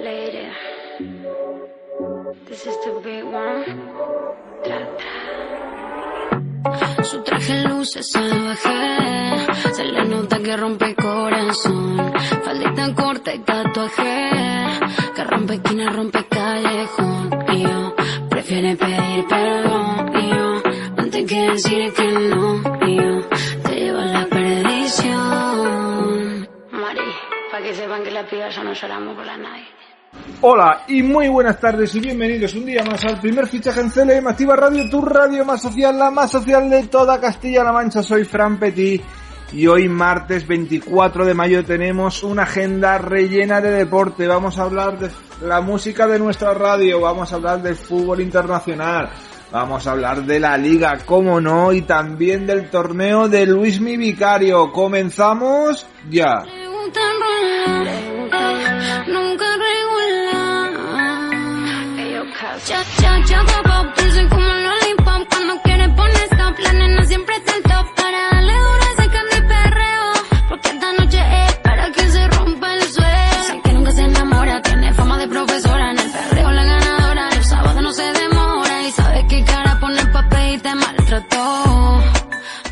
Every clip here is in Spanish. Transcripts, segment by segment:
Lady. This is the big one. Tra, tra. Su traje luce salvaje. Se le nota que rompe el corazón. Faldita corta y tatuaje. Que rompe esquina, rompe callejón. Y yo prefiere pedir perdón. Y yo antes que decir que no. Y yo sepan que no la nadie. Hola y muy buenas tardes y bienvenidos un día más al primer fichaje en CLM Activa Radio, tu radio más social, la más social de toda Castilla-La Mancha. Soy Fran Petit y hoy martes 24 de mayo tenemos una agenda rellena de deporte. Vamos a hablar de la música de nuestra radio, vamos a hablar del fútbol internacional, vamos a hablar de la liga, como no, y también del torneo de Luis Mi Vicario. Comenzamos ya. Nunca regular. Ya, ya, ya, papá, dulce como un lollipop. Cuando quiere pone stop, la nena siempre está en top. Para darle duro ese candy perreo. Porque esta noche es para que se rompa el suelo. Sé que nunca se enamora, tiene fama de profesora. En el perreo la ganadora, el sábado no se demora. Y sabe qué cara pone el papel y te maltrató.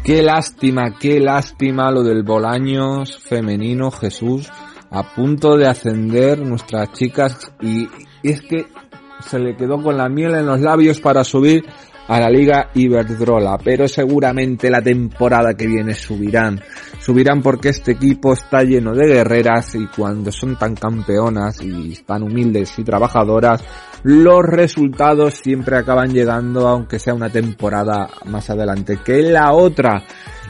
Qué lástima, qué lástima lo del Bolaños femenino Jesús a punto de ascender nuestras chicas y, y es que se le quedó con la miel en los labios para subir a la Liga Iberdrola, pero seguramente la temporada que viene subirán. Subirán porque este equipo está lleno de guerreras y cuando son tan campeonas y tan humildes y trabajadoras, los resultados siempre acaban llegando aunque sea una temporada más adelante que la otra.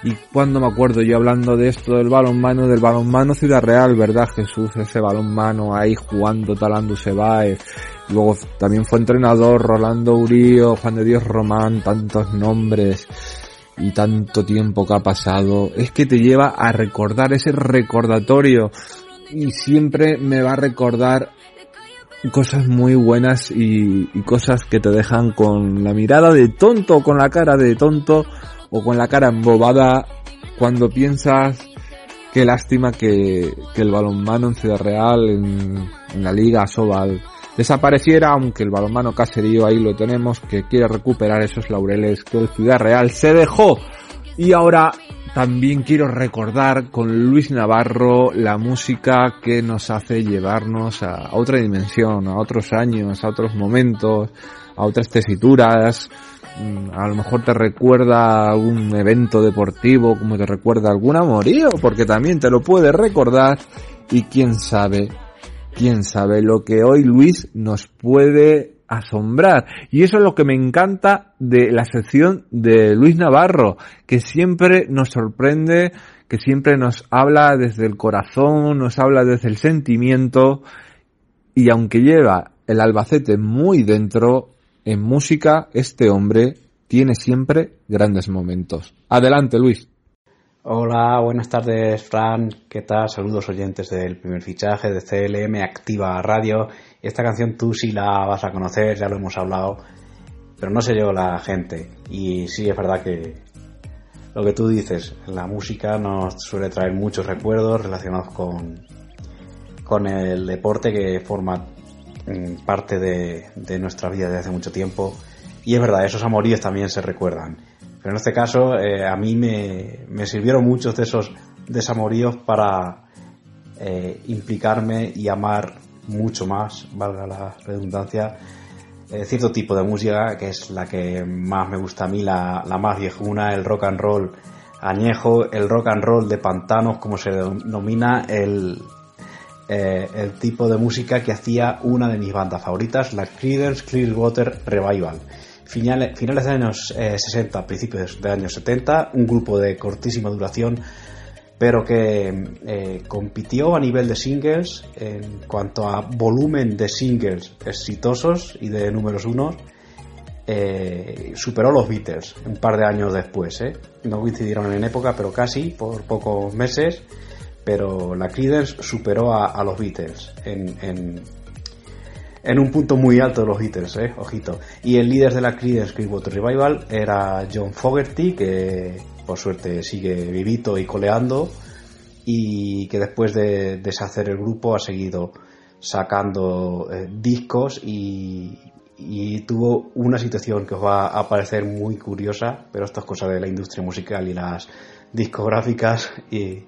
Y cuando me acuerdo yo hablando de esto del balonmano, del balonmano Ciudad Real, ¿verdad Jesús? Ese balonmano ahí jugando Talando Sebae. Luego también fue entrenador Rolando Urío, Juan de Dios Román, tantos nombres y tanto tiempo que ha pasado. Es que te lleva a recordar ese recordatorio y siempre me va a recordar cosas muy buenas y, y cosas que te dejan con la mirada de tonto, con la cara de tonto o con la cara embobada cuando piensas qué lástima que, que el balonmano en Ciudad Real, en, la Liga Sobal, desapareciera, aunque el balonmano caserío ahí lo tenemos, que quiere recuperar esos laureles que el Ciudad Real se dejó. Y ahora también quiero recordar con Luis Navarro la música que nos hace llevarnos a otra dimensión, a otros años, a otros momentos, a otras tesituras. Mm, A lo mejor te recuerda algún evento deportivo, como te recuerda algún amorío, porque también te lo puede recordar. Y quién sabe, quién sabe lo que hoy Luis nos puede asombrar. Y eso es lo que me encanta de la sección de Luis Navarro, que siempre nos sorprende, que siempre nos habla desde el corazón, nos habla desde el sentimiento, y aunque lleva el Albacete muy dentro, en música este hombre tiene siempre grandes momentos. Adelante Luis. Hola, buenas tardes, Fran. ¿Qué tal? Saludos oyentes del primer fichaje de CLM Activa Radio. Esta canción tú sí la vas a conocer, ya lo hemos hablado, pero no sé yo la gente. Y sí es verdad que lo que tú dices, la música nos suele traer muchos recuerdos relacionados con, con el deporte que forma parte de, nuestra vida desde hace mucho tiempo. Y es verdad, esos amoríos también se recuerdan. Pero en este caso, eh, a mí me, sirvieron muchos de esos desamoríos para eh, implicarme y amar mucho más, valga la redundancia, eh, cierto tipo de música que es la que más me gusta a mí, la más viejuna, el rock and roll añejo, el rock and roll de pantanos, como se denomina el, eh, el tipo de música que hacía una de mis bandas favoritas, la Creedence Clearwater Revival. Finales, finales de años eh, 60, principios de años 70, un grupo de cortísima duración, pero que eh, compitió a nivel de singles en cuanto a volumen de singles exitosos y de números unos. Eh, superó los Beatles un par de años después. ¿eh? No coincidieron en época, pero casi por pocos meses. Pero la Creedence superó a, los Beatles en, un punto muy alto de los Beatles, ¿eh? ojito. Y el líder de la Creedence Clearwater Revival era John Fogerty, que por suerte sigue vivito y coleando y que después de deshacer el grupo ha seguido sacando eh, discos y, tuvo una situación que os va a parecer muy curiosa, pero esto es cosa de la industria musical y las discográficas y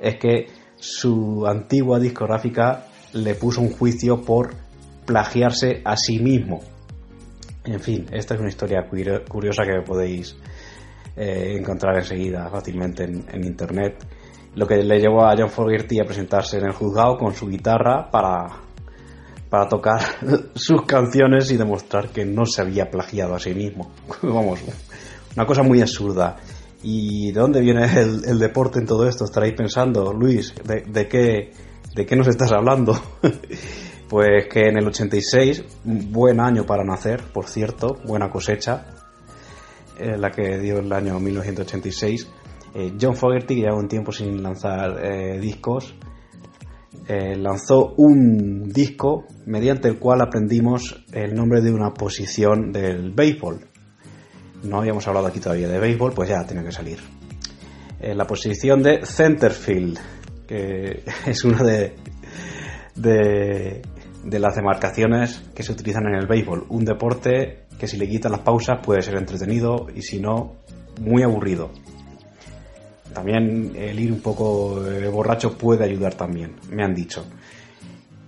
es que su antigua discográfica le puso un juicio por plagiarse a sí mismo. En fin, esta es una historia curiosa que podéis eh, encontrar enseguida fácilmente en, internet. Lo que le llevó a John Fogerty a presentarse en el juzgado con su guitarra para, para tocar sus canciones y demostrar que no se había plagiado a sí mismo. Vamos, una cosa muy absurda. ¿Y de dónde viene el, deporte en todo esto? Estaréis pensando, Luis, ¿de, qué, ¿de qué nos estás hablando? pues que en el 86, buen año para nacer, por cierto, buena cosecha, eh, la que dio el año 1986. Eh, John Fogerty, que lleva un tiempo sin lanzar eh, discos, lanzó un disco mediante el cual aprendimos el nombre de una posición del béisbol. No habíamos hablado aquí todavía de béisbol, pues ya tiene que salir. la posición de centerfield, que es una de, de, de las demarcaciones que se utilizan en el béisbol. Un deporte que si le quitan las pausas puede ser entretenido y si no, muy aburrido. También el ir un poco eh, borracho puede ayudar también, me han dicho.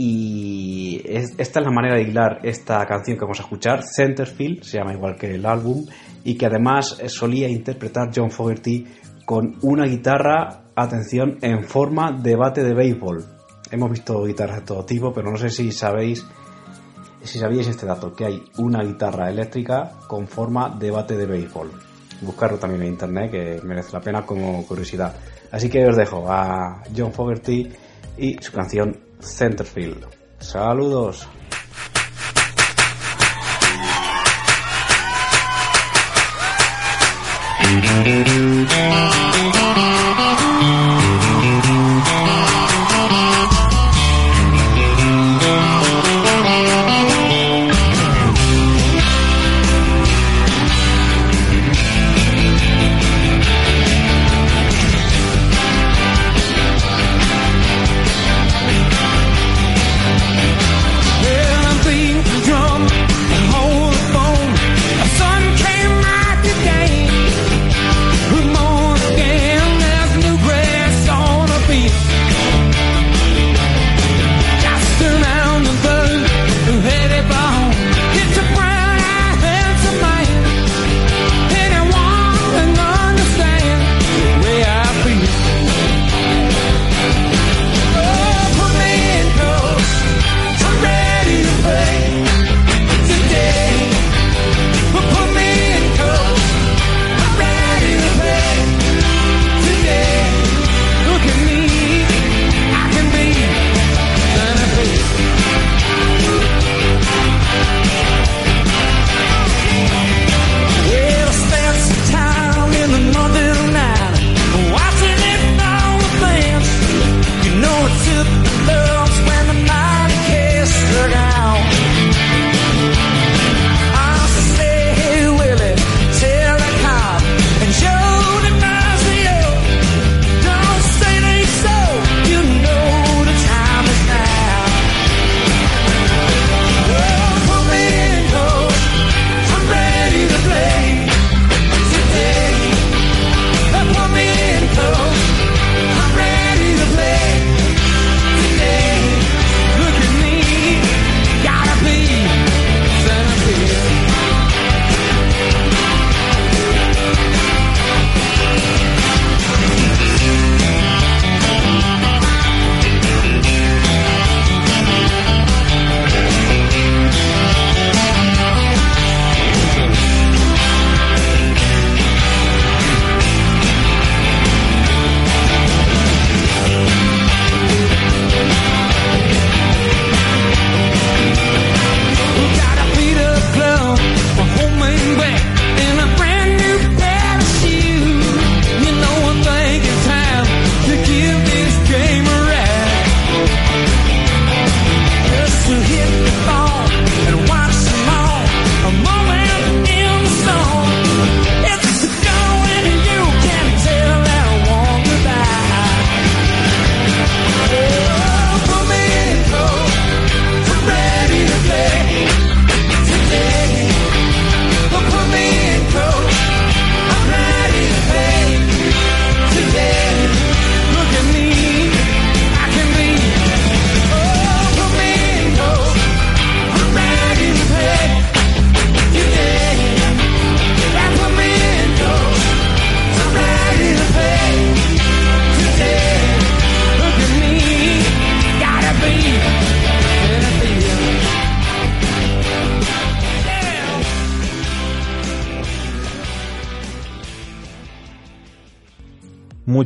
Y esta es la manera de hilar esta canción que vamos a escuchar, Centerfield, se llama igual que el álbum, y que además solía interpretar John Fogerty con una guitarra, atención, en forma de bate de béisbol. Hemos visto guitarras de todo tipo, pero no sé si sabéis si sabíais este dato, que hay una guitarra eléctrica con forma de bate de béisbol. Buscarlo también en internet, que merece la pena como curiosidad. Así que os dejo a John Fogerty y su canción Centerfield. Saludos.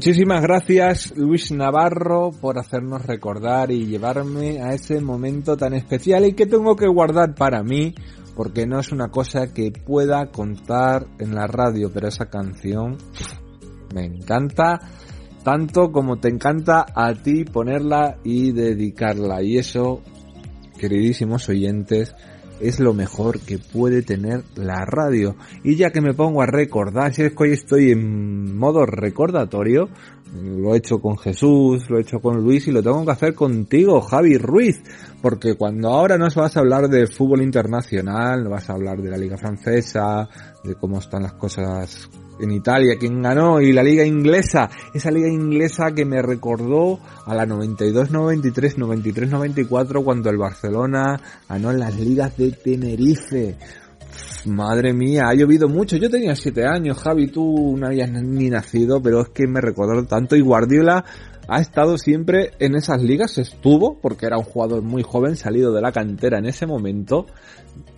Muchísimas gracias Luis Navarro por hacernos recordar y llevarme a ese momento tan especial y que tengo que guardar para mí porque no es una cosa que pueda contar en la radio, pero esa canción me encanta tanto como te encanta a ti ponerla y dedicarla. Y eso, queridísimos oyentes, es lo mejor que puede tener la radio. Y ya que me pongo a recordar, si es que hoy estoy en modo recordatorio, lo he hecho con Jesús, lo he hecho con Luis y lo tengo que hacer contigo, Javi Ruiz, porque cuando ahora nos vas a hablar de fútbol internacional, nos vas a hablar de la liga francesa, de cómo están las cosas en Italia, quién ganó, y la liga inglesa, esa liga inglesa que me recordó a la 92-93, 93-94 cuando el Barcelona ganó en las ligas de Tenerife. Madre mía, ha llovido mucho. Yo tenía 7 años, Javi, tú no habías ni nacido, pero es que me recordó tanto. Y Guardiola ha estado siempre en esas ligas, estuvo, porque era un jugador muy joven, salido de la cantera en ese momento.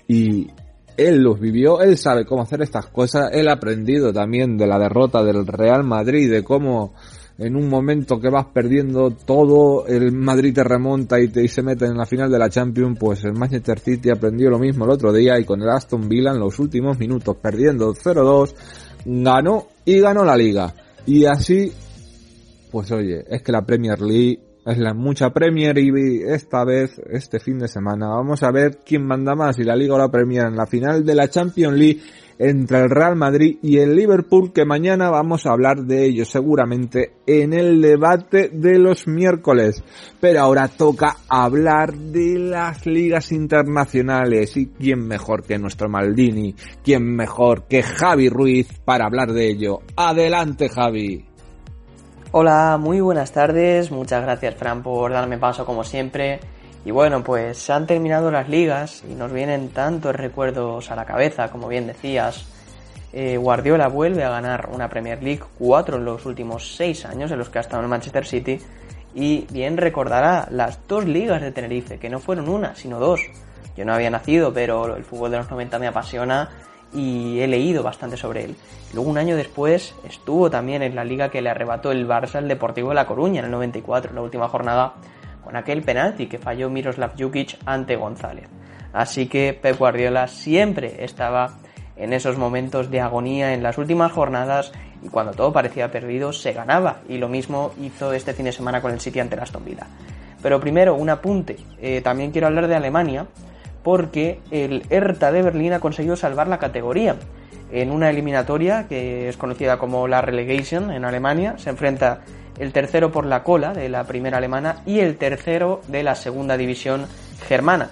Y, él los vivió, él sabe cómo hacer estas cosas, él ha aprendido también de la derrota del Real Madrid, de cómo en un momento que vas perdiendo todo, el Madrid te remonta y, te, se mete en la final de la Champions, pues el Manchester City aprendió lo mismo el otro día y con el Aston Villa en los últimos minutos perdiendo 0-2, ganó y ganó la liga. Y así, pues oye, es que la Premier League es la mucha Premier y esta vez, este fin de semana, vamos a ver quién manda más, y la Liga o la Premier en la final de la Champions League entre el Real Madrid y el Liverpool, que mañana vamos a hablar de ello seguramente en el debate de los miércoles. Pero ahora toca hablar de las ligas internacionales y quién mejor que nuestro Maldini, quién mejor que Javi Ruiz para hablar de ello. Adelante Javi. Hola, muy buenas tardes, muchas gracias Fran por darme paso como siempre. Y bueno, pues se han terminado las ligas y nos vienen tantos recuerdos a la cabeza, como bien decías. Eh, Guardiola vuelve a ganar una Premier League, cuatro en los últimos seis años en los que ha estado en Manchester City. Y bien recordará las dos ligas de Tenerife, que no fueron una, sino dos. Yo no había nacido, pero el fútbol de los 90 me apasiona y he leído bastante sobre él. Luego un año después estuvo también en la liga que le arrebató el Barça al Deportivo de La Coruña en el 94, en la última jornada, con aquel penalti que falló Miroslav Jukic ante González. Así que Pep Guardiola siempre estaba en esos momentos de agonía en las últimas jornadas y cuando todo parecía perdido se ganaba y lo mismo hizo este fin de semana con el City ante el Aston. Pero primero un apunte, eh, también quiero hablar de Alemania porque el Hertha de Berlín ha conseguido salvar la categoría. En una eliminatoria que es conocida como la Relegation en Alemania, se enfrenta el tercero por la cola de la primera alemana y el tercero de la segunda división germana.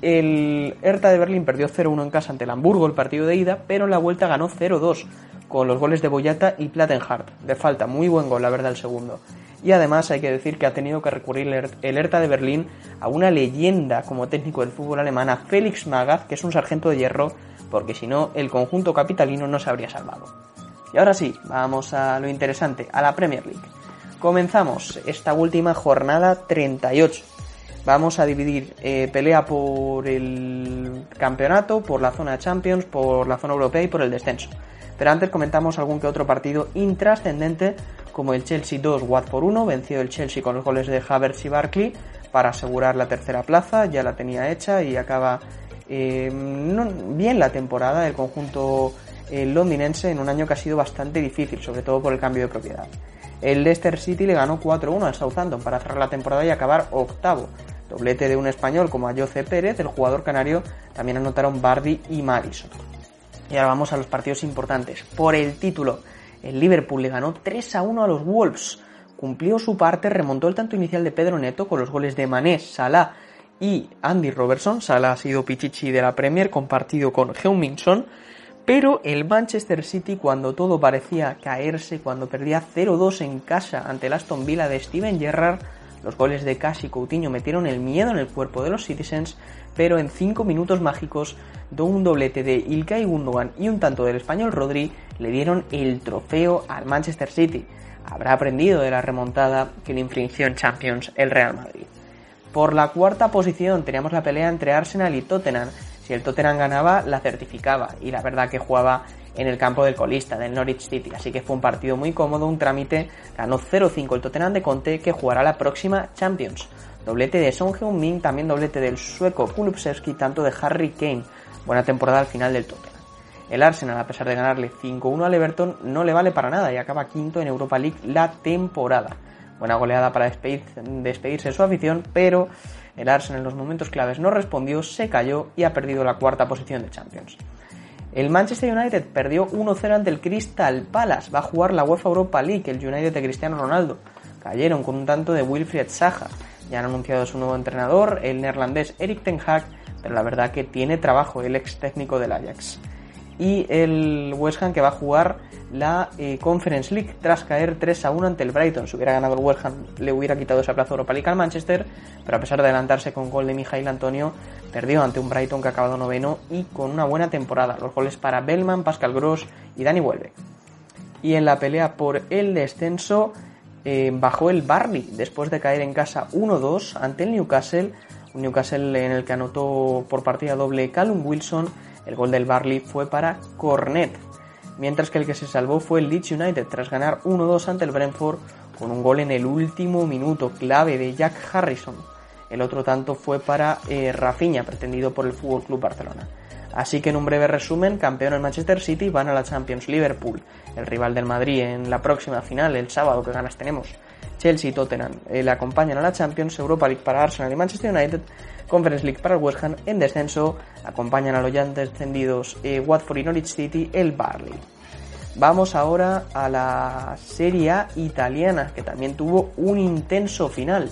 El Hertha de Berlín perdió 0-1 en casa ante el Hamburgo el partido de ida, pero en la vuelta ganó 0-2 con los goles de Boyata y Plattenhardt. De falta, muy buen gol, la verdad, el segundo y además hay que decir que ha tenido que recurrir el Hertha de Berlín a una leyenda como técnico del fútbol alemán, a Félix Magath, que es un sargento de hierro, porque si no el conjunto capitalino no se habría salvado. Y ahora sí, vamos a lo interesante, a la Premier League. Comenzamos esta última jornada 38. Vamos a dividir eh, pelea por el campeonato, por la zona Champions, por la zona europea y por el descenso. Pero antes comentamos algún que otro partido intrascendente como el Chelsea 2, Watford 1, venció el Chelsea con los goles de Havertz y Barkley para asegurar la tercera plaza, ya la tenía hecha y acaba eh, bien la temporada del conjunto eh, londinense en un año que ha sido bastante difícil, sobre todo por el cambio de propiedad. El Leicester City le ganó 4-1 al Southampton para cerrar la temporada y acabar octavo. Doblete de un español como Ayoce Pérez, el jugador canario también anotaron Bardi y Madison. Y ahora vamos a los partidos importantes. Por el título, el Liverpool le ganó 3 a 1 a los Wolves. Cumplió su parte, remontó el tanto inicial de Pedro Neto con los goles de Mané, Salah y Andy Robertson. Salah ha sido Pichichi de la Premier, compartido con Heung-Min Pero el Manchester City, cuando todo parecía caerse, cuando perdía 0-2 en casa ante el Aston Villa de Steven Gerrard, los goles de Cash y Coutinho metieron el miedo en el cuerpo de los Citizens, pero en 5 minutos mágicos, de un doblete de Ilkay Gundogan y un tanto del español Rodri, le dieron el trofeo al Manchester City. Habrá aprendido de la remontada que le infringió en Champions el Real Madrid. Por la cuarta posición teníamos la pelea entre Arsenal y Tottenham. Si el Tottenham ganaba, la certificaba y la verdad que jugaba en el campo del colista, del Norwich City. Así que fue un partido muy cómodo, un trámite. Ganó 0-5 el Tottenham de Conte, que jugará la próxima Champions. Doblete de Son Heung-min, también doblete del sueco Kulubsevski, tanto de Harry Kane. Buena temporada al final del Tottenham. El Arsenal, a pesar de ganarle 5-1 al Everton, no le vale para nada y acaba quinto en Europa League la temporada. Buena goleada para despedirse de su afición, pero el Arsenal en los momentos claves no respondió, se cayó y ha perdido la cuarta posición de Champions. El Manchester United perdió 1-0 ante el Crystal Palace. Va a jugar la UEFA Europa League, el United de Cristiano Ronaldo. Cayeron con un tanto de Wilfried Saja. Ya han anunciado su nuevo entrenador, el neerlandés Erik Ten Hag, pero la verdad que tiene trabajo el ex técnico del Ajax. Y el West Ham que va a jugar la eh, Conference League tras caer 3 a 1 ante el Brighton. Si hubiera ganado el West Ham le hubiera quitado esa plaza Europa League al Manchester, pero a pesar de adelantarse con gol de Mijail Antonio, perdió ante un Brighton que ha acabado noveno y con una buena temporada. Los goles para Bellman, Pascal Gross y Dani Vuelve. Y en la pelea por el descenso eh, bajó el Barley después de caer en casa 1-2 ante el Newcastle. Un Newcastle en el que anotó por partida doble Callum Wilson. El gol del Barley fue para Cornet. Mientras que el que se salvó fue el Leeds United tras ganar 1-2 ante el Brentford con un gol en el último minuto clave de Jack Harrison. El otro tanto fue para eh, Rafinha, pretendido por el Fútbol Club Barcelona. Así que en un breve resumen, campeón el Manchester City van a la Champions Liverpool, el rival del Madrid en la próxima final, el sábado, que ganas tenemos. Chelsea y Tottenham eh, le acompañan a la Champions, Europa League para Arsenal y Manchester United, Conference League para el West Ham en descenso, acompañan a los ya descendidos eh, Watford y Norwich City, el Barley. Vamos ahora a la Serie italiana, que también tuvo un intenso final.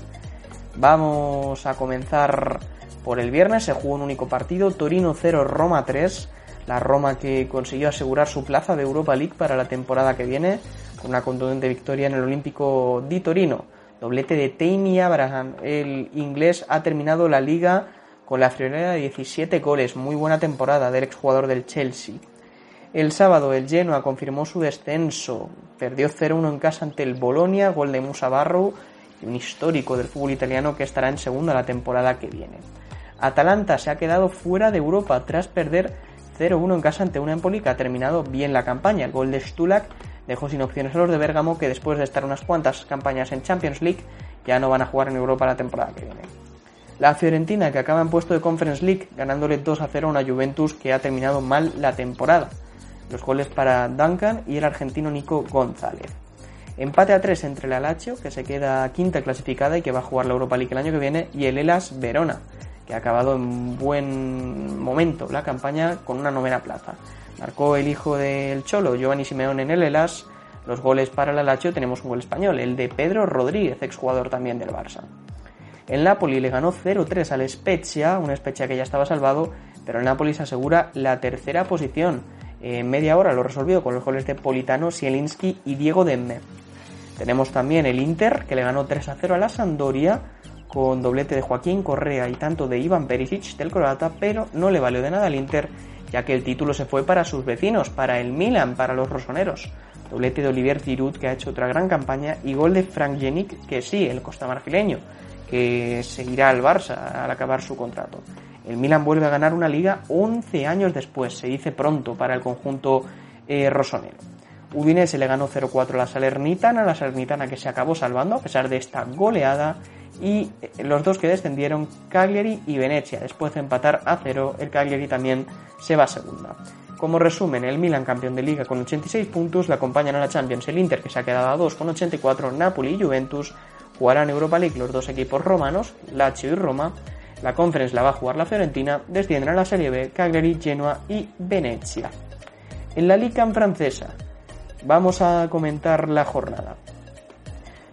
Vamos a comenzar por el viernes, se jugó un único partido, Torino 0, Roma 3. La Roma que consiguió asegurar su plaza de Europa League para la temporada que viene, con una contundente victoria en el Olímpico di Torino. Doblete de Tammy Abraham. El inglés ha terminado la liga con la friolera de 17 goles. Muy buena temporada del exjugador del Chelsea. El sábado el Genoa confirmó su descenso. Perdió 0-1 en casa ante el Bolonia, gol de Musa Barrow, un histórico del fútbol italiano que estará en segunda la temporada que viene. Atalanta se ha quedado fuera de Europa tras perder 0-1 en casa ante una Empoli que ha terminado bien la campaña. El gol de Stulak dejó sin opciones a los de Bergamo que después de estar unas cuantas campañas en Champions League ya no van a jugar en Europa la temporada que viene. La Fiorentina que acaba en puesto de Conference League ganándole 2 0 a una Juventus que ha terminado mal la temporada. Los goles para Duncan y el argentino Nico González. Empate a 3 entre la Lazio, que se queda quinta clasificada y que va a jugar la Europa League el año que viene, y el Elas Verona, que ha acabado en buen momento la campaña con una novena plaza. Marcó el hijo del Cholo, Giovanni Simeone en el Elas. Los goles para la Lazio tenemos un gol español, el de Pedro Rodríguez, exjugador también del Barça. El Napoli le ganó 0-3 al Spezia, un Spezia que ya estaba salvado, pero el Napoli se asegura la tercera posición. En media hora lo resolvió con los goles de Politano, Sielinski y Diego Demme. Tenemos también el Inter, que le ganó 3-0 a la Sampdoria, con doblete de Joaquín Correa y tanto de Ivan Perisic del croata, pero no le valió de nada al Inter, ya que el título se fue para sus vecinos, para el Milan, para los rosoneros. Doblete de Olivier Giroud, que ha hecho otra gran campaña, y gol de Frank Jenic, que sí, el costamarfileño, que seguirá al Barça al acabar su contrato. El Milan vuelve a ganar una liga 11 años después, se dice pronto para el conjunto eh, rosonero. Udinese le ganó 0-4 a la Salernitana, la Salernitana que se acabó salvando a pesar de esta goleada y los dos que descendieron, Cagliari y Venecia. Después de empatar a cero, el Cagliari también se va a segunda. Como resumen, el Milan campeón de liga con 86 puntos, le acompañan a la Champions el Inter que se ha quedado a 2 con 84, Napoli y Juventus jugarán Europa League los dos equipos romanos, Lazio y Roma. La Conference la va a jugar la Fiorentina, descienden a la Serie B, Cagliari, Genoa y Venecia. En la Liga francesa, vamos a comentar la jornada.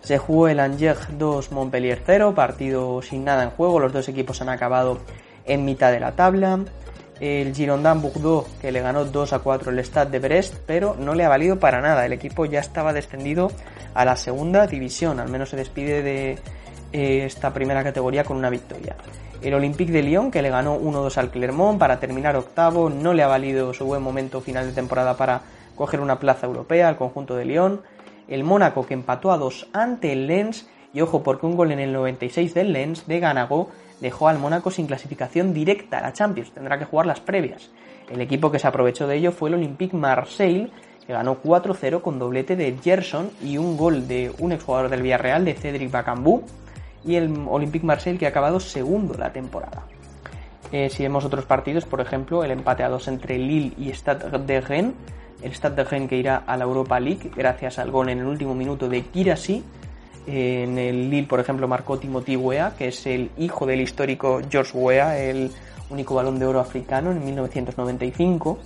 Se jugó el Angers 2 Montpellier 0, partido sin nada en juego, los dos equipos han acabado en mitad de la tabla. El Girondin Bordeaux que le ganó 2 a 4 el Stade de Brest, pero no le ha valido para nada. El equipo ya estaba descendido a la segunda división, al menos se despide de eh, esta primera categoría con una victoria. El Olympique de Lyon que le ganó 1-2 al Clermont para terminar octavo, no le ha valido su buen momento final de temporada para coger una plaza europea al conjunto de Lyon el Mónaco que empató a 2 ante el Lens y ojo porque un gol en el 96 del Lens de Ganago dejó al Mónaco sin clasificación directa a la Champions, tendrá que jugar las previas. El equipo que se aprovechó de ello fue el Olympique Marseille, que ganó 4-0 con doblete de Gerson y un gol de un exjugador del Villarreal, de Cédric Bacambú, y el Olympique Marseille que ha acabado segundo la temporada. Eh, si vemos otros partidos, por ejemplo, el empate a dos entre Lille y Stade de Rennes, el Stade de Rennes que irá a la Europa League gracias al gol en el último minuto de Kirasi. En el Lille, por ejemplo, marcó Timothy Weah, que es el hijo del histórico George Weah, el único balón de oro africano en 1995.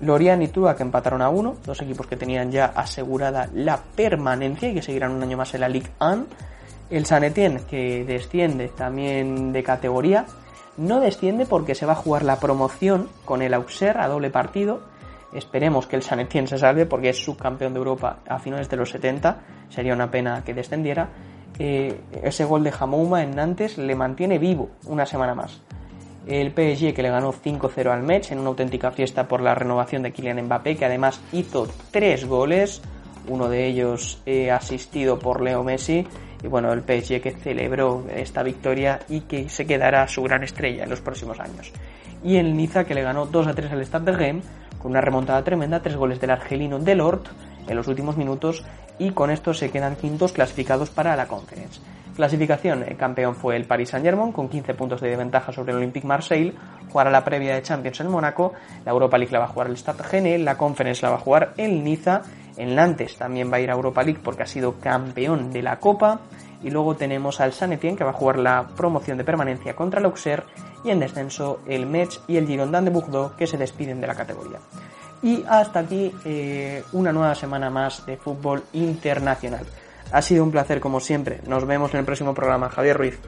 Lorient y Tua que empataron a uno, dos equipos que tenían ya asegurada la permanencia y que seguirán un año más en la Ligue 1. El San Etienne que desciende también de categoría, no desciende porque se va a jugar la promoción con el Auxerre a doble partido. Esperemos que el San Etienne se salve porque es subcampeón de Europa a finales de los 70. Sería una pena que descendiera. Eh, ese gol de Jamouma en Nantes le mantiene vivo una semana más. El PSG que le ganó 5-0 al Metz en una auténtica fiesta por la renovación de Kylian Mbappé, que además hizo tres goles, uno de ellos eh, asistido por Leo Messi y bueno, el PSG que celebró esta victoria y que se quedará su gran estrella en los próximos años. Y el Niza que le ganó 2 a 3 al Stade de Reims con una remontada tremenda, tres goles del argelino Delort en los últimos minutos y con esto se quedan quintos clasificados para la Conference. Clasificación, el campeón fue el Paris Saint-Germain con 15 puntos de ventaja sobre el Olympique Marseille, jugará la previa de Champions en Mónaco, la Europa League la va a jugar el Stade Rennais, la Conference la va a jugar el Niza en Nantes también va a ir a Europa League porque ha sido campeón de la Copa. Y luego tenemos al San Etienne que va a jugar la promoción de permanencia contra el Auxerre y en descenso el Metz y el Girondin de Bordeaux que se despiden de la categoría. Y hasta aquí eh, una nueva semana más de fútbol internacional. Ha sido un placer como siempre. Nos vemos en el próximo programa. Javier Ruiz.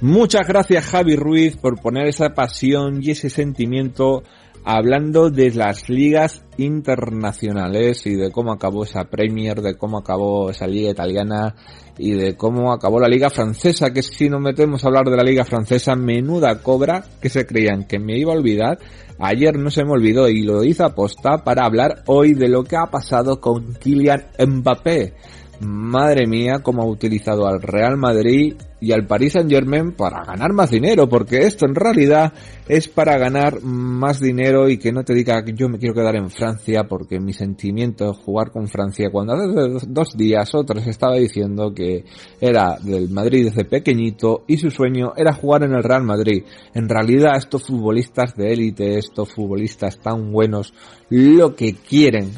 Muchas gracias Javi Ruiz por poner esa pasión y ese sentimiento hablando de las ligas internacionales y de cómo acabó esa Premier, de cómo acabó esa liga italiana y de cómo acabó la liga francesa, que si nos metemos a hablar de la liga francesa, menuda cobra que se creían que me iba a olvidar. Ayer no se me olvidó y lo hice aposta para hablar hoy de lo que ha pasado con Kylian Mbappé. Madre mía, cómo ha utilizado al Real Madrid y al Paris Saint Germain para ganar más dinero, porque esto en realidad es para ganar más dinero y que no te diga que yo me quiero quedar en Francia porque mi sentimiento es jugar con Francia cuando hace dos días o estaba diciendo que era del Madrid desde pequeñito y su sueño era jugar en el Real Madrid. En realidad estos futbolistas de élite, estos futbolistas tan buenos, lo que quieren,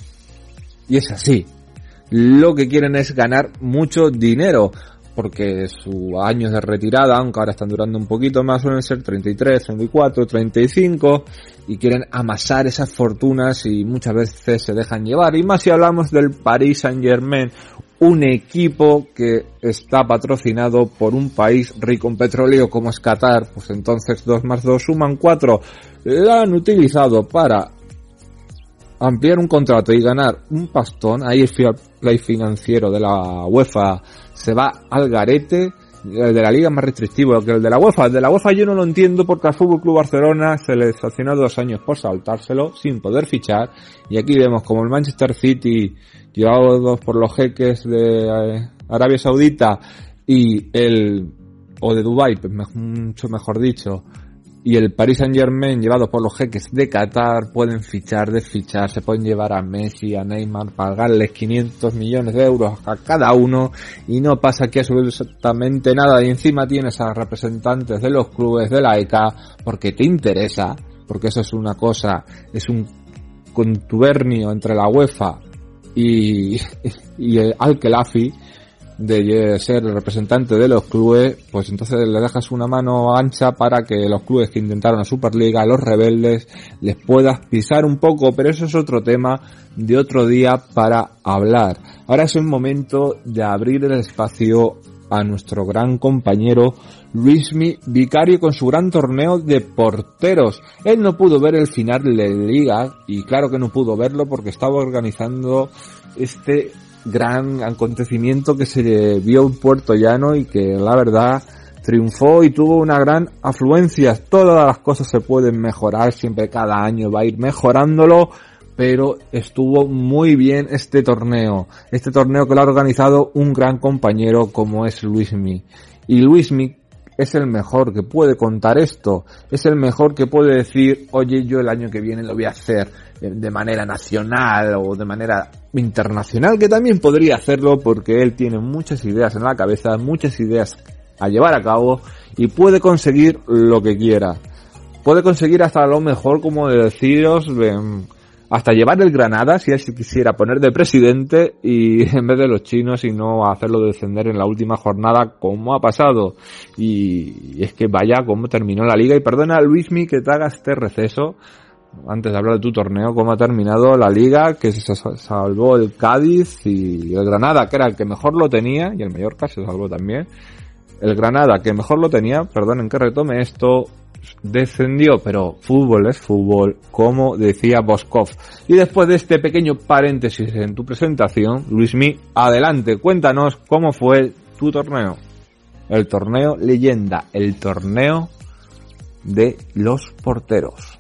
y es así, lo que quieren es ganar mucho dinero porque sus años de retirada, aunque ahora están durando un poquito más, suelen ser 33, 34, 35 y quieren amasar esas fortunas y muchas veces se dejan llevar. Y más si hablamos del Paris Saint Germain, un equipo que está patrocinado por un país rico en petróleo como es Qatar, pues entonces 2 más 2 suman 4. La han utilizado para ampliar un contrato y ganar un pastón, ahí el play financiero de la UEFA se va al garete, el de la liga más restrictivo que el de la UEFA. De la UEFA yo no lo entiendo porque al Fútbol Club Barcelona se le sancionó dos años por saltárselo sin poder fichar. Y aquí vemos como el Manchester City, llevado por los jeques de eh, Arabia Saudita y el, o de Dubai, pues mucho mejor dicho, y el Paris Saint Germain llevado por los jeques de Qatar pueden fichar, desfichar, se pueden llevar a Messi, a Neymar, pagarles 500 millones de euros a cada uno y no pasa aquí absolutamente nada. Y encima tienes a representantes de los clubes de la ECA porque te interesa, porque eso es una cosa, es un contubernio entre la UEFA y, y el Al-Khelafi de ser el representante de los clubes, pues entonces le dejas una mano ancha para que los clubes que intentaron la Superliga, los rebeldes, les puedas pisar un poco, pero eso es otro tema de otro día para hablar. Ahora es el momento de abrir el espacio a nuestro gran compañero Luismi Vicario con su gran torneo de porteros. Él no pudo ver el final de liga y claro que no pudo verlo porque estaba organizando este gran acontecimiento que se vio en Puerto Llano y que la verdad triunfó y tuvo una gran afluencia. Todas las cosas se pueden mejorar, siempre cada año va a ir mejorándolo, pero estuvo muy bien este torneo. Este torneo que lo ha organizado un gran compañero como es Luismi. Y Luismi es el mejor que puede contar esto, es el mejor que puede decir, oye, yo el año que viene lo voy a hacer de manera nacional o de manera internacional, que también podría hacerlo porque él tiene muchas ideas en la cabeza, muchas ideas a llevar a cabo y puede conseguir lo que quiera. Puede conseguir hasta lo mejor, como deciros, hasta llevar el Granada si él quisiera poner de presidente y en vez de los chinos y no hacerlo descender en la última jornada como ha pasado. Y, es que vaya cómo terminó la liga y perdona Luismi que te haga este receso antes de hablar de tu torneo, cómo ha terminado la liga, que se salvó el Cádiz y el Granada, que era el que mejor lo tenía, y el Mallorca se salvó también. El Granada, que mejor lo tenía, perdonen que retome esto, descendió, pero fútbol es fútbol, como decía Boskov. Y después de este pequeño paréntesis en tu presentación, Luismi, adelante, cuéntanos cómo fue tu torneo. El torneo leyenda, el torneo de los porteros.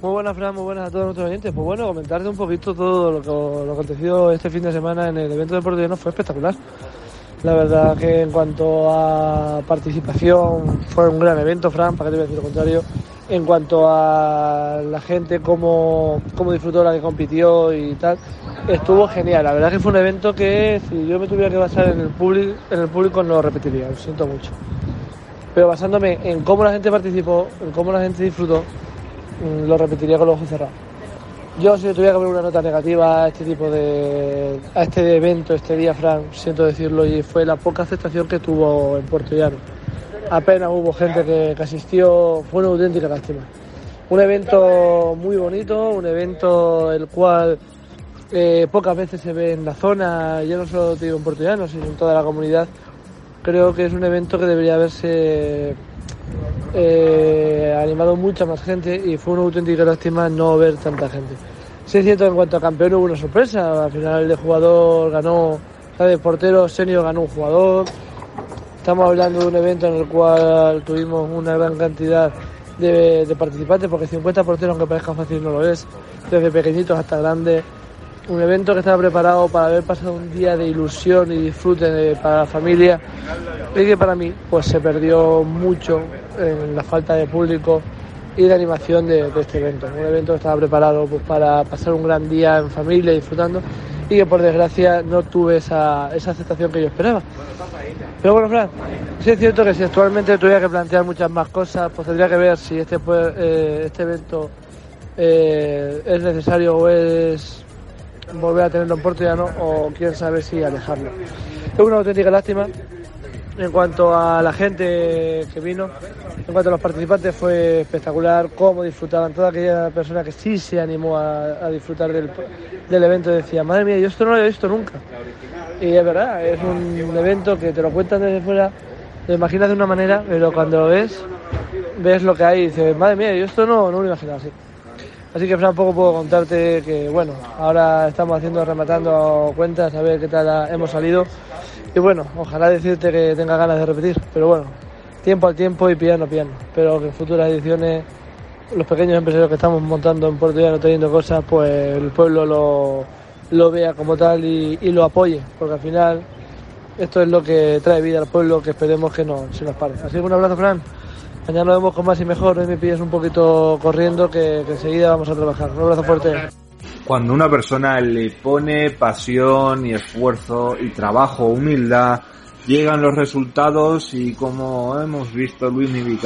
Muy buenas, Fran, muy buenas a todos nuestros oyentes. Pues bueno, comentarte un poquito todo lo que, lo acontecido este fin de semana en el evento de portero fue espectacular. La verdad que en cuanto a participación fue un gran evento, Fran, para que te voy a decir lo contrario. En cuanto a la gente, cómo, cómo disfrutó la que compitió y tal, estuvo genial. La verdad que fue un evento que si yo me tuviera que basar en el público, en el público no lo repetiría, lo siento mucho. Pero basándome en cómo la gente participó, en cómo la gente disfrutó, mm, lo repetiría con los ojos cerrados. Yo si tuviera que poner una nota negativa a este tipo de a este evento, este día, Frank, siento decirlo, y fue la poca aceptación que tuvo en Puerto Llano. Apenas hubo gente que, asistió, fue una auténtica lástima. Un evento muy bonito, un evento el cual eh, pocas veces se ve en la zona, ya no solo digo en Puerto Llano, sino en toda la comunidad. Creo que es un evento que debería haberse eh, animado mucha más gente y fue una auténtica lástima no ver tanta gente. Sí es cierto en cuanto a campeón hubo una sorpresa, al final el de jugador ganó, de portero senior ganó un jugador. Estamos hablando de un evento en el cual tuvimos una gran cantidad de, participantes, porque 50 porteros, aunque parezca fácil, no lo es, desde pequeñitos hasta grandes. Un evento que estaba preparado para haber pasado un día de ilusión y disfrute para la familia y que para mí pues se perdió mucho en la falta de público y de animación de, este evento. Un evento que estaba preparado pues, para pasar un gran día en familia disfrutando y que por desgracia no tuve esa, esa aceptación que yo esperaba. Pero bueno, Fran, sí es cierto que si actualmente tuviera que plantear muchas más cosas, pues tendría que ver si este, eh, este evento eh, es necesario o es volver a tenerlo en Portugal o quién sabe si alejarlo. Es una auténtica lástima en cuanto a la gente que vino, en cuanto a los participantes, fue espectacular cómo disfrutaban. Toda aquella persona que sí se animó a, disfrutar del, evento decía, madre mía, yo esto no lo he visto nunca. Y es verdad, es un evento que te lo cuentan desde fuera, lo imaginas de una manera, pero cuando lo ves, ves lo que hay y dices, madre mía, yo esto no, no lo imaginaba así. Así que Fran, poco puedo contarte que bueno, ahora estamos haciendo, rematando cuentas, a ver qué tal hemos salido. Y bueno, ojalá decirte que tenga ganas de repetir, pero bueno, tiempo al tiempo y piano a piano. Pero que en futuras ediciones los pequeños empresarios que estamos montando en Puerto Llano teniendo cosas, pues el pueblo lo, lo vea como tal y, lo apoye, porque al final esto es lo que trae vida al pueblo que esperemos que no se nos pare. Así que un abrazo, Fran. Mañana nos vemos con más y mejor. Hoy me pides un poquito corriendo que, enseguida vamos a trabajar. Un abrazo fuerte cuando una persona le pone pasión y esfuerzo y trabajo, humildad, llegan los resultados y como hemos visto Luis Mi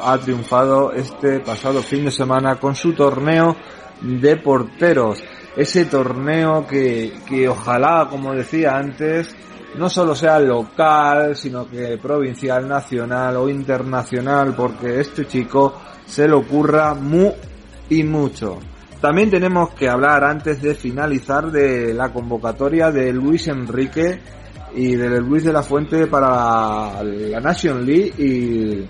ha triunfado este pasado fin de semana con su torneo de porteros. Ese torneo que, que ojalá, como decía antes, no solo sea local, sino que provincial, nacional o internacional, porque este chico se le ocurra muy y mucho. También tenemos que hablar antes de finalizar de la convocatoria de Luis Enrique y de Luis de la Fuente para la Nation League y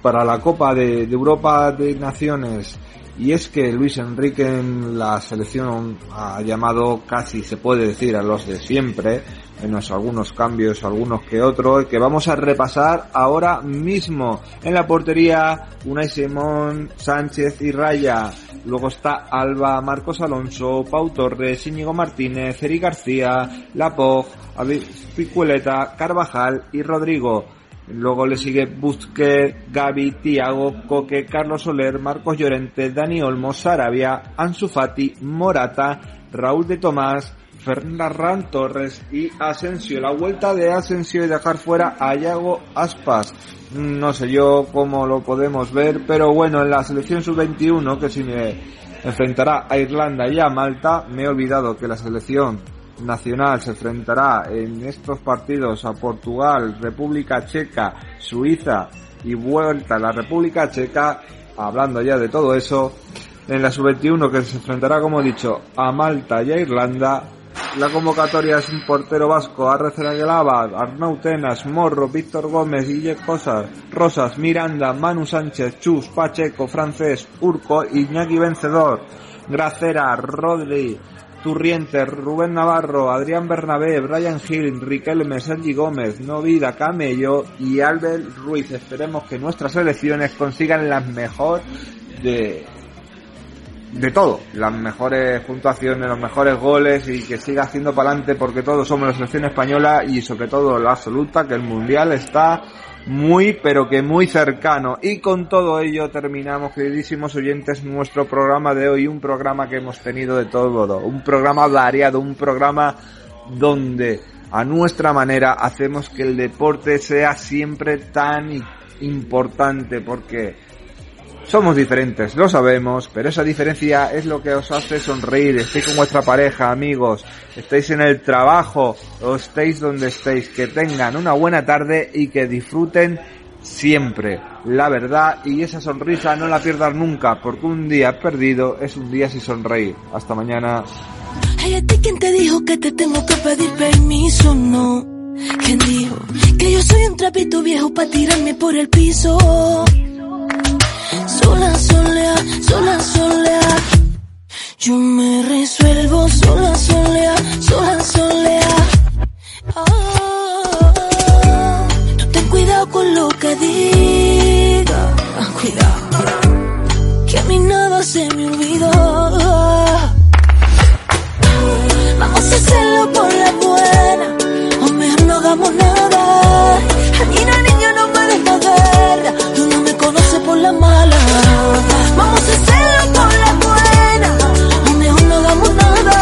para la Copa de, Europa de Naciones. Y es que Luis Enrique en la selección ha llamado casi, se puede decir, a los de siempre, menos algunos cambios, algunos que otros, que vamos a repasar ahora mismo. En la portería, Unai Simón, Sánchez y Raya. Luego está Alba, Marcos Alonso, Pau Torres, Íñigo Martínez, Eri García, Lapog, Picueleta, Carvajal y Rodrigo. Luego le sigue Busquets, Gaby, Tiago, Coque, Carlos Soler, Marcos Llorente, Dani Olmo, Sarabia, Ansu Fati, Morata, Raúl de Tomás, Fernando Torres y Asensio. La vuelta de Asensio y dejar fuera a Yago Aspas. No sé yo cómo lo podemos ver, pero bueno, en la selección sub-21 que se enfrentará a Irlanda y a Malta, me he olvidado que la selección nacional se enfrentará en estos partidos a Portugal, República Checa, Suiza y vuelta a la República Checa, hablando ya de todo eso, en la sub-21 que se enfrentará, como he dicho, a Malta y a Irlanda. La convocatoria es un portero vasco, Arreza Aguilaba, Arnau Tenas, Morro, Víctor Gómez, Guille Cosas, Rosas, Miranda, Manu Sánchez, Chus, Pacheco, Francés, Urco, Iñaki Vencedor, Gracera, Rodri, Turriente, Rubén Navarro, Adrián Bernabé, Brian Hill, Riquelme, Sergi Gómez, Novida, Camello y Albert Ruiz. Esperemos que nuestras elecciones consigan las mejor de, de todo, las mejores puntuaciones, los mejores goles y que siga haciendo para adelante porque todos somos la selección española y sobre todo la absoluta que el mundial está muy pero que muy cercano. Y con todo ello terminamos queridísimos oyentes nuestro programa de hoy. Un programa que hemos tenido de todo. Un programa variado un programa donde a nuestra manera hacemos que el deporte sea siempre tan importante porque somos diferentes, lo sabemos, pero esa diferencia es lo que os hace sonreír. Estéis con vuestra pareja, amigos, estéis en el trabajo o estéis donde estéis. Que tengan una buena tarde y que disfruten siempre la verdad y esa sonrisa no la pierdan nunca, porque un día perdido es un día sin sonreír. Hasta mañana. Sola, sola, sola, sola. Yo me resuelvo sola, sola, sola, sola. Oh, ten cuidado con lo que diga, cuidado, que a mí nada se me olvidó. La mala. Vamos a hacerlo por la buena, o mejor no hagamos nada.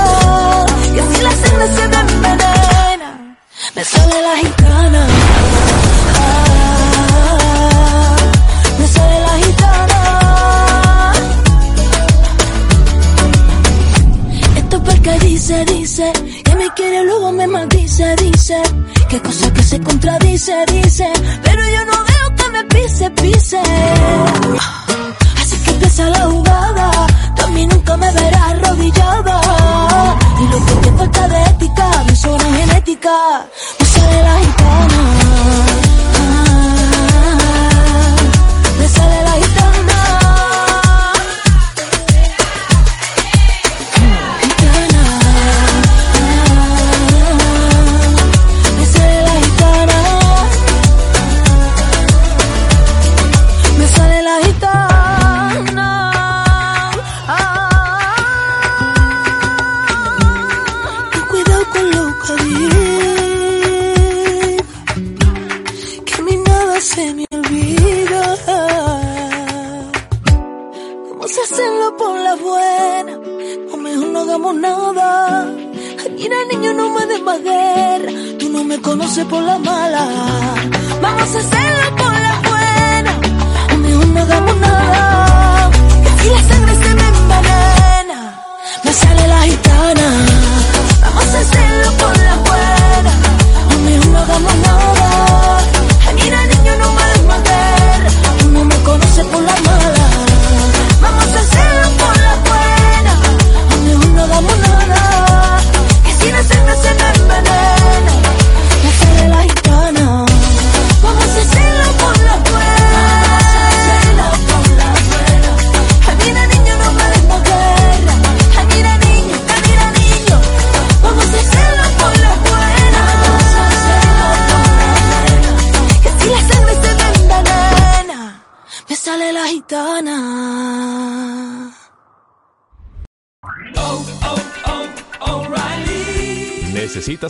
Y así la sangre se me envenena, me sale la gitana. Ah, me sale la gitana. Esto porque dice, dice que me quiere luego me maldice, dice que cosa que se contradice, dice, pero yo no pise, pise. Así que empieza la jugada,